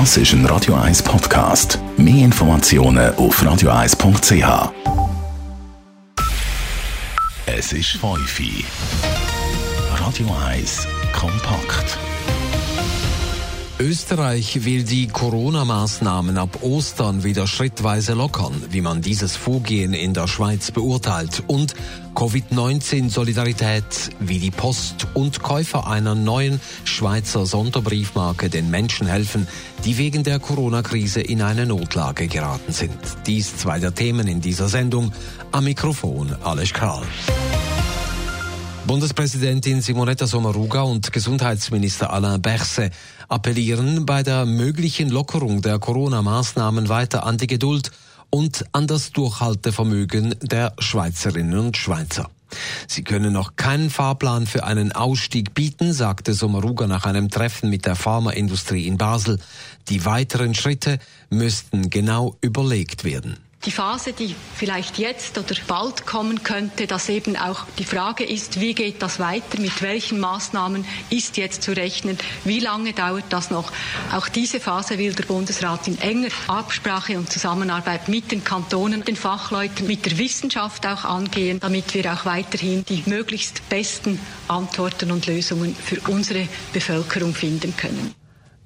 Das ist ein Radio 1 Podcast. Mehr Informationen auf radio1.ch. Es ist 5 Uhr. Radio 1 kompakt. Österreich will die Corona-Maßnahmen ab Ostern wieder schrittweise lockern, wie man dieses Vorgehen in der Schweiz beurteilt. Und Covid-19-Solidarität, wie die Post und Käufer einer neuen Schweizer Sonderbriefmarke den Menschen helfen, die wegen der Corona-Krise in eine Notlage geraten sind. Dies zwei der Themen in dieser Sendung. Am Mikrofon Alles Karl. Bundespräsidentin Simonetta Sommaruga und Gesundheitsminister Alain Berset appellieren bei der möglichen Lockerung der Corona-Maßnahmen weiter an die Geduld und an das Durchhaltevermögen der Schweizerinnen und Schweizer. Sie können noch keinen Fahrplan für einen Ausstieg bieten, sagte Sommaruga nach einem Treffen mit der Pharmaindustrie in Basel. Die weiteren Schritte müssten genau überlegt werden die Phase, die vielleicht jetzt oder bald kommen könnte, dass eben auch die Frage ist, wie geht das weiter, mit welchen Maßnahmen ist jetzt zu rechnen, wie lange dauert das noch. Auch diese Phase will der Bundesrat in enger Absprache und Zusammenarbeit mit den Kantonen, den Fachleuten, mit der Wissenschaft auch angehen, damit wir auch weiterhin die möglichst besten Antworten und Lösungen für unsere Bevölkerung finden können.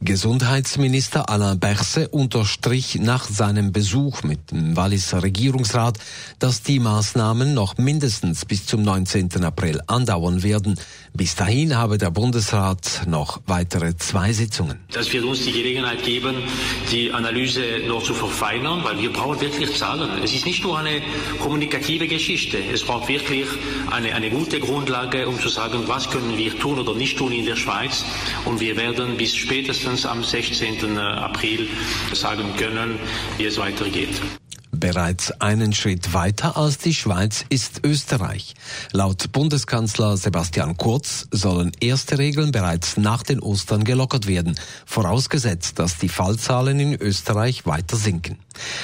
Gesundheitsminister Alain Berset unterstrich nach seinem Besuch mit dem Walliser Regierungsrat, dass die Maßnahmen noch mindestens bis zum 19. April andauern werden. Bis dahin habe der Bundesrat noch weitere zwei Sitzungen. Das wird uns die Gelegenheit geben, die Analyse noch zu verfeinern, weil wir brauchen wirklich Zahlen. Es ist nicht nur eine kommunikative Geschichte. Es braucht wirklich eine, eine gute Grundlage, um zu sagen, was können wir tun oder nicht tun in der Schweiz. Und wir werden bis spätestens spätestens am 16. Äh, April sagen können, wie es weitergeht. Bereits einen Schritt weiter als die Schweiz ist Österreich. Laut Bundeskanzler Sebastian Kurz sollen erste Regeln bereits nach den Ostern gelockert werden, vorausgesetzt, dass die Fallzahlen in Österreich weiter sinken.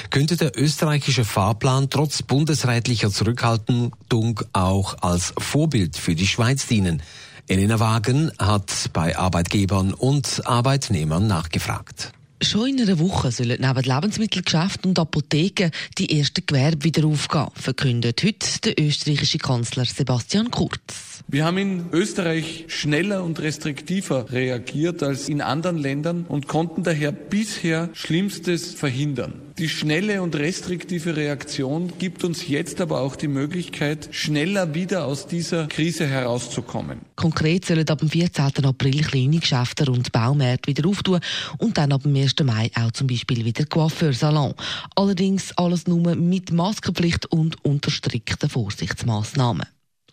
Könnte der österreichische Fahrplan trotz bundesrätlicher Zurückhaltung auch als Vorbild für die Schweiz dienen? Elena Wagen hat bei Arbeitgebern und Arbeitnehmern nachgefragt. Schon in einer Woche sollen neben Lebensmittelgeschäften und Apotheken die ersten Gewerbe wieder aufgehen, verkündet heute der österreichische Kanzler Sebastian Kurz. Wir haben in Österreich schneller und restriktiver reagiert als in anderen Ländern und konnten daher bisher Schlimmstes verhindern. Die schnelle und restriktive Reaktion gibt uns jetzt aber auch die Möglichkeit, schneller wieder aus dieser Krise herauszukommen. Konkret sollen ab dem 14. April kleine Geschäfte und Baumärkte wieder auftun und dann ab dem 1. Mai auch zum Beispiel wieder Coiffeursalon. Allerdings alles nur mit Maskenpflicht und unter strikten Vorsichtsmaßnahmen.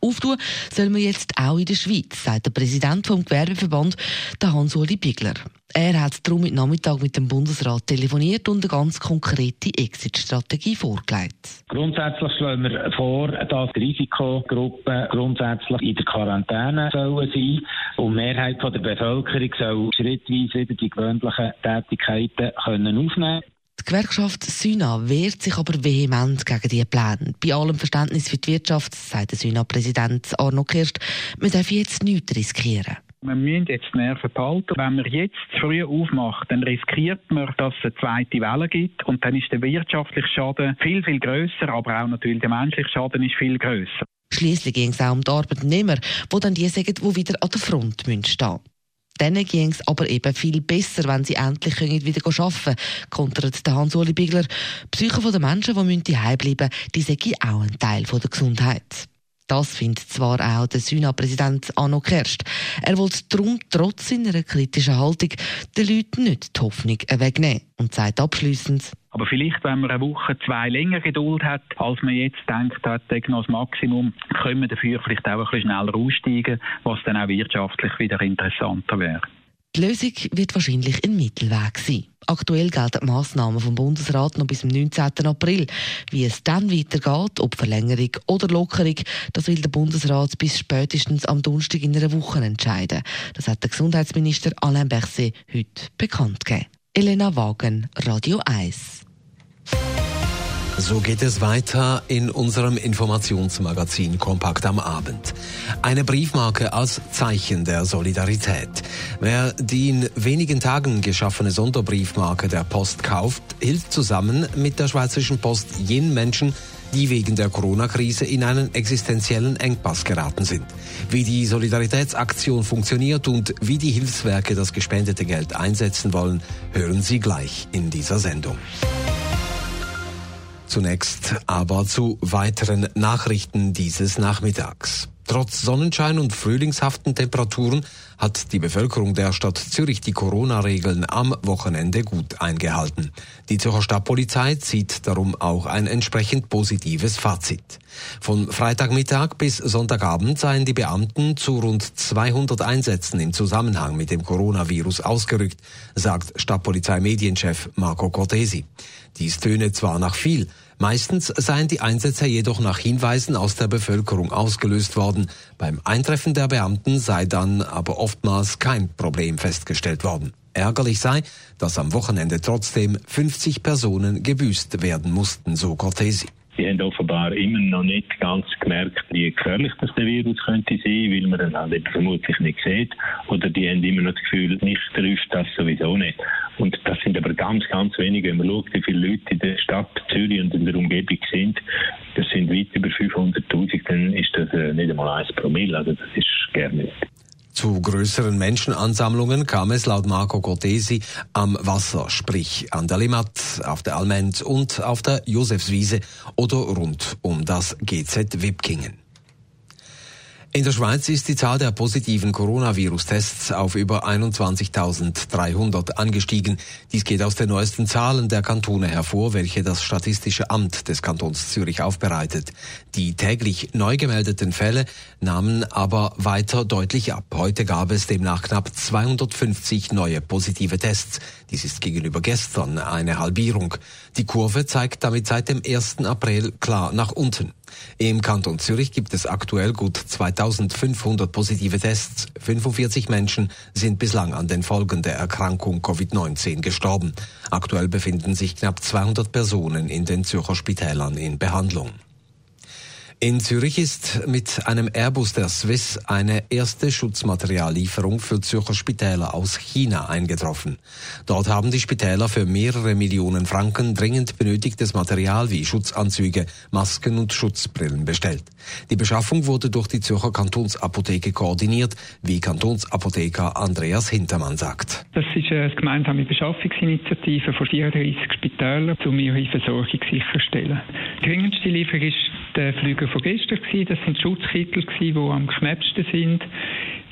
Auftun soll man jetzt auch in der Schweiz, sagt der Präsident vom Gewerbeverband, der Hans-Uli Bigler. Er hat darum mit Nachmittag mit dem Bundesrat telefoniert und eine ganz konkrete Exit-Strategie vorgelegt. Grundsätzlich schlagen wir vor, dass die Risikogruppen grundsätzlich in der Quarantäne sollen sein und die Mehrheit der Bevölkerung soll schrittweise wieder die gewöhnlichen Tätigkeiten können aufnehmen die Gewerkschaft Syna wehrt sich aber vehement gegen diese Pläne. Bei allem Verständnis für die Wirtschaft, sagt der Syna-Präsident Arno Kirst, man darf jetzt nichts riskieren. Wir müssen jetzt die Nerven behalten. Wenn man jetzt zu früh aufmacht, dann riskiert man, dass es eine zweite Welle gibt. Und dann ist der wirtschaftliche Schaden viel, viel grösser, aber auch natürlich der menschliche Schaden ist viel grösser. Schließlich ging es auch um die Arbeitnehmer, die dann die sagen, die wieder an der Front stehen müssen. Denen ging es aber eben viel besser, wenn sie endlich wieder arbeiten können, kontert Hans-Uli Bigler. Die Psyche der Menschen, die daheim bleiben müssen, die sagen auch ein Teil der Gesundheit. Das findet zwar auch der Syna-Präsident Anno Kerst. Er will darum trotz seiner kritischen Haltung den Leuten nicht die Hoffnung wegnehmen und sagt abschliessend, aber vielleicht, wenn man eine Woche, zwei länger Geduld hat, als man jetzt denkt hat, das Maximum, können wir dafür vielleicht auch ein bisschen schneller aussteigen, was dann auch wirtschaftlich wieder interessanter wäre. Die Lösung wird wahrscheinlich ein Mittelweg sein. Aktuell gelten Massnahmen vom Bundesrat noch bis zum 19. April. Wie es dann weitergeht, ob Verlängerung oder Lockerung, das will der Bundesrat bis spätestens am Donnerstag in einer Woche entscheiden. Das hat der Gesundheitsminister Alain Berset heute bekannt gegeben. Elena Wagen, Radio 1. So geht es weiter in unserem Informationsmagazin Kompakt am Abend. Eine Briefmarke als Zeichen der Solidarität. Wer die in wenigen Tagen geschaffene Sonderbriefmarke der Post kauft, hilft zusammen mit der Schweizerischen Post jenen Menschen, die wegen der Corona-Krise in einen existenziellen Engpass geraten sind. Wie die Solidaritätsaktion funktioniert und wie die Hilfswerke das gespendete Geld einsetzen wollen, hören Sie gleich in dieser Sendung. Zunächst aber zu weiteren Nachrichten dieses Nachmittags. Trotz Sonnenschein und frühlingshaften Temperaturen hat die Bevölkerung der Stadt Zürich die Corona-Regeln am Wochenende gut eingehalten. Die Zürcher Stadtpolizei zieht darum auch ein entsprechend positives Fazit. Von Freitagmittag bis Sonntagabend seien die Beamten zu rund 200 Einsätzen im Zusammenhang mit dem Coronavirus ausgerückt, sagt Stadtpolizei-Medienchef Marco Cortesi. Dies töne zwar nach viel, Meistens seien die Einsätze jedoch nach Hinweisen aus der Bevölkerung ausgelöst worden. Beim Eintreffen der Beamten sei dann aber oftmals kein Problem festgestellt worden. Ärgerlich sei, dass am Wochenende trotzdem 50 Personen gebüßt werden mussten, so Cortesi. Sie haben offenbar immer noch nicht ganz gemerkt, wie gefährlich das der Virus könnte sein, weil man ihn halt vermutlich nicht sieht. Oder die haben immer noch das Gefühl, mich trifft das sowieso nicht. Und das sind aber ganz, ganz wenige. Wenn man schaut, wie viele Leute in der Stadt Zürich und in der Umgebung sind, das sind weit über 500.000, dann ist das äh, nicht einmal ein Promille. Also das ist gerne nicht. Zu größeren Menschenansammlungen kam es laut Marco Cortesi am Wasser, sprich an der Limmat, auf der Alment und auf der Josefswiese oder rund um das GZ Wipkingen. In der Schweiz ist die Zahl der positiven Coronavirus-Tests auf über 21.300 angestiegen. Dies geht aus den neuesten Zahlen der Kantone hervor, welche das Statistische Amt des Kantons Zürich aufbereitet. Die täglich neu gemeldeten Fälle nahmen aber weiter deutlich ab. Heute gab es demnach knapp 250 neue positive Tests. Dies ist gegenüber gestern eine Halbierung. Die Kurve zeigt damit seit dem 1. April klar nach unten. Im Kanton Zürich gibt es aktuell gut 2500 positive Tests. 45 Menschen sind bislang an den Folgen der Erkrankung Covid-19 gestorben. Aktuell befinden sich knapp 200 Personen in den Zürcher Spitälern in Behandlung. In Zürich ist mit einem Airbus der Swiss eine erste Schutzmateriallieferung für Zürcher Spitäler aus China eingetroffen. Dort haben die Spitäler für mehrere Millionen Franken dringend benötigtes Material wie Schutzanzüge, Masken und Schutzbrillen bestellt. Die Beschaffung wurde durch die Zürcher Kantonsapotheke koordiniert, wie Kantonsapotheker Andreas Hintermann sagt. Das ist eine gemeinsame Beschaffungsinitiative von 34 Spitälern, um ihre Versorgung sicherzustellen. Die dringendste Lieferung ist der Flüge von gestern. Gewesen. Das sind Schutzkittel, die am knappsten sind.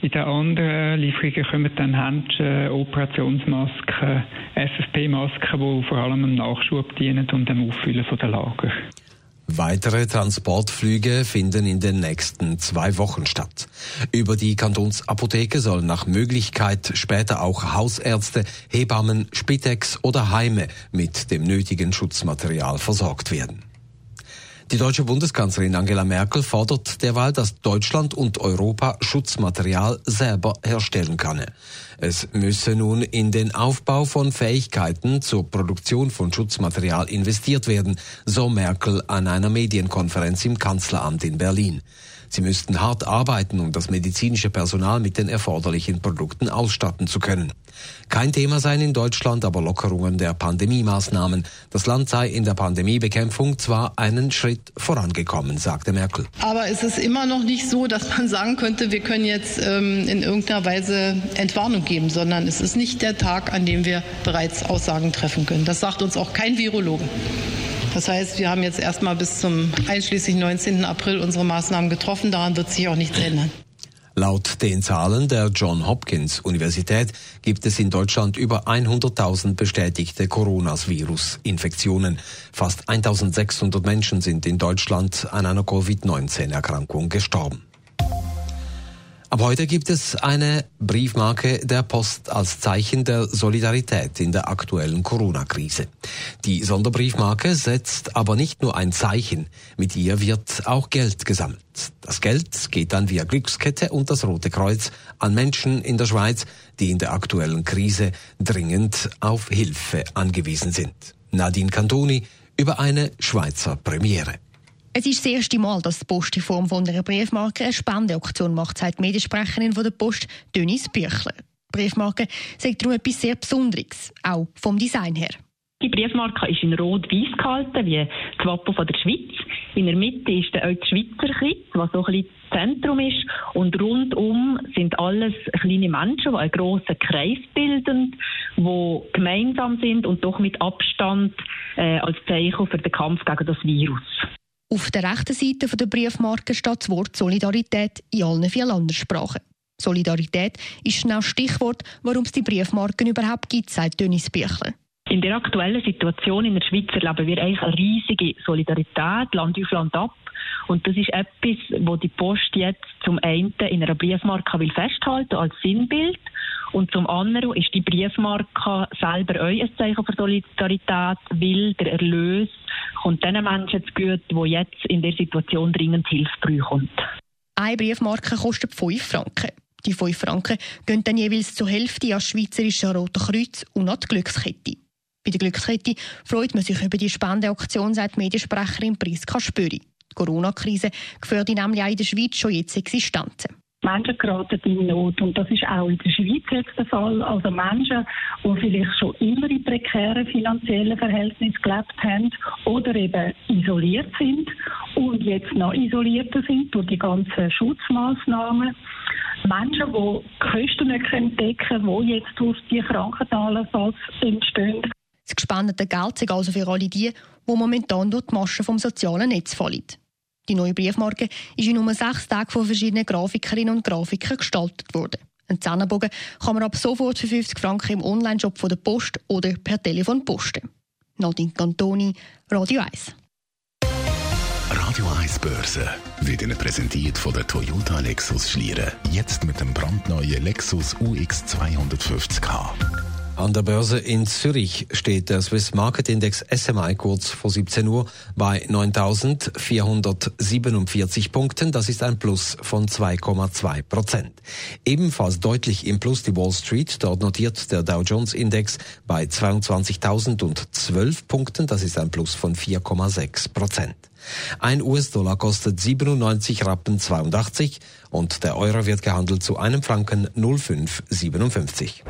In den anderen Lieferungen kommen dann Handschuhe, Operationsmasken, FFP-Masken, die vor allem im Nachschub dienen und dem Auffüllen der Lager. Weitere Transportflüge finden in den nächsten zwei Wochen statt. Über die Kantonsapotheke sollen nach Möglichkeit später auch Hausärzte, Hebammen, Spitex oder Heime mit dem nötigen Schutzmaterial versorgt werden. Die deutsche Bundeskanzlerin Angela Merkel fordert derweil, dass Deutschland und Europa Schutzmaterial selber herstellen könne. Es müsse nun in den Aufbau von Fähigkeiten zur Produktion von Schutzmaterial investiert werden, so Merkel an einer Medienkonferenz im Kanzleramt in Berlin. Sie müssten hart arbeiten, um das medizinische Personal mit den erforderlichen Produkten ausstatten zu können. Kein Thema seien in Deutschland aber Lockerungen der Pandemie-Maßnahmen. Das Land sei in der Pandemiebekämpfung zwar einen Schritt vorangekommen, sagte Merkel. Aber es ist immer noch nicht so, dass man sagen könnte, wir können jetzt ähm, in irgendeiner Weise Entwarnung geben, sondern es ist nicht der Tag, an dem wir bereits Aussagen treffen können. Das sagt uns auch kein Virologe. Das heißt, wir haben jetzt erstmal bis zum einschließlich 19. April unsere Maßnahmen getroffen. Daran wird sich auch nichts ändern. Laut den Zahlen der John Hopkins Universität gibt es in Deutschland über 100.000 bestätigte Coronavirus-Infektionen. Fast 1.600 Menschen sind in Deutschland an einer Covid-19-Erkrankung gestorben. Ab heute gibt es eine Briefmarke der Post als Zeichen der Solidarität in der aktuellen Corona-Krise. Die Sonderbriefmarke setzt aber nicht nur ein Zeichen, mit ihr wird auch Geld gesammelt. Das Geld geht dann via Glückskette und das Rote Kreuz an Menschen in der Schweiz, die in der aktuellen Krise dringend auf Hilfe angewiesen sind. Nadine Cantoni über eine Schweizer Premiere. Es ist das erste Mal, dass die Post in Form von einer Briefmarke eine Spendeaktion macht, sagt die Mediensprecherin von der Post, Dönis Büchler. Die Briefmarke sagt darum etwas sehr Besonderes, auch vom Design her. Die Briefmarke ist in rot-weiß gehalten, wie das Wappen von der Schweiz. In der Mitte ist auch das Schweizer Kreuz, was so ein bisschen Zentrum ist. Und rundum sind alles kleine Menschen, die einen grossen Kreis bilden, die gemeinsam sind und doch mit Abstand äh, als Zeichen für den Kampf gegen das Virus. Auf der rechten Seite der Briefmarke steht das Wort Solidarität in allen vier Landessprachen. Solidarität ist schnell Stichwort, warum es die Briefmarken überhaupt gibt, sagt Dönis Büchler. In der aktuellen Situation in der Schweiz erleben wir eigentlich eine riesige Solidarität, Land auf Land ab. Und das ist etwas, wo die Post jetzt zum einen in einer Briefmarke will festhalten als Sinnbild und zum anderen ist die Briefmarke selber auch ein Zeichen für Solidarität, weil der Erlös kommt den Menschen zu gut, die jetzt in der Situation dringend Hilfe brauchen. Eine Briefmarke kostet 5 Franken. Die 5 Franken gehen dann jeweils zur Hälfte an das Schweizerische Rote Kreuz und an die Glückskette. Bei der Glückskette freut man sich über die Spendeaktion, sagt Mediensprecherin Priska Spöri. Die Corona-Krise gefährdet nämlich auch in der Schweiz schon jetzt Existenzen. Menschen geraten in Not und das ist auch in der Schweiz jetzt der Fall. Also Menschen, die vielleicht schon immer in prekären finanziellen Verhältnissen gelebt haben oder eben isoliert sind und jetzt noch isolierter sind durch die ganzen Schutzmaßnahmen. Menschen, die Kosten nicht decken können, die jetzt durch die Krankentalersatz entstehen. Das gespendete Geld sind also für alle die, die momentan durch die Maschen vom sozialen Netz fallen. Die neue Briefmarke ist in nur sechs Tagen von verschiedenen Grafikerinnen und Grafikern gestaltet worden. Ein Zähnebogen kann man ab sofort für 50 Franken im Onlineshop von der Post oder per Telefon posten. Nadine Cantoni, Radio 1. Radio 1 Börse wird Ihnen präsentiert von der Toyota Lexus Schlieren. Jetzt mit dem brandneuen Lexus UX 250k. An der Börse in Zürich steht der Swiss Market Index SMI kurz vor 17 Uhr bei 9.447 Punkten. Das ist ein Plus von 2,2 Prozent. Ebenfalls deutlich im Plus die Wall Street. Dort notiert der Dow Jones Index bei 22.012 Punkten. Das ist ein Plus von 4,6 Prozent. Ein US-Dollar kostet 97 Rappen 82 und der Euro wird gehandelt zu einem Franken 0,557.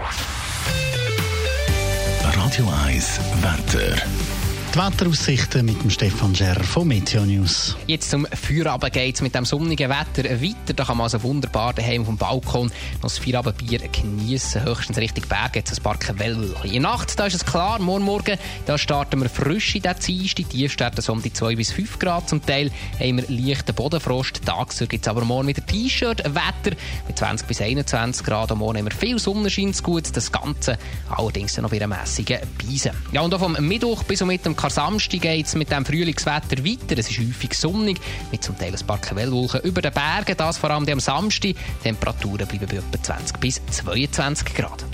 Radio 1 Wetter. Die Wetteraussichten mit dem Stefan Scherr von Meteo News. Jetzt zum Feierabend geht es mit dem sonnigen Wetter weiter. Da kann man also wunderbar daheim auf dem Balkon noch das Feierabendbier genießen. Höchstens Richtung Berge jetzt ein paar Quellen. In Nacht da ist es klar, morgen Morgen da starten wir frisch in der Dienstag. Die starten so um die 2 bis 5 Grad. Zum Teil haben wir leichten Bodenfrost. Tagsüber gibt es aber morgen wieder T-Shirt-Wetter mit 20 bis 21 Grad. Am Morgen haben wir viel Sonnenschein gut. Das Ganze allerdings noch bei einer mässigen Beise. Ja, und auch vom Mittwoch bis und mit dem Samstag geht es mit dem Frühlingswetter weiter. Es ist häufig sonnig, mit zum Teil ein paar Quellwolken über den Bergen. Das vor allem am Samstag. Die Temperaturen bleiben bei etwa 20 bis 22 Grad.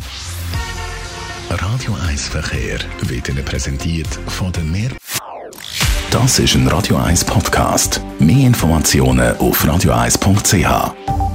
Radio 1 Verkehr wird Ihnen präsentiert von der Meer. Das ist ein Radio 1 Podcast. Mehr Informationen auf radio1.ch.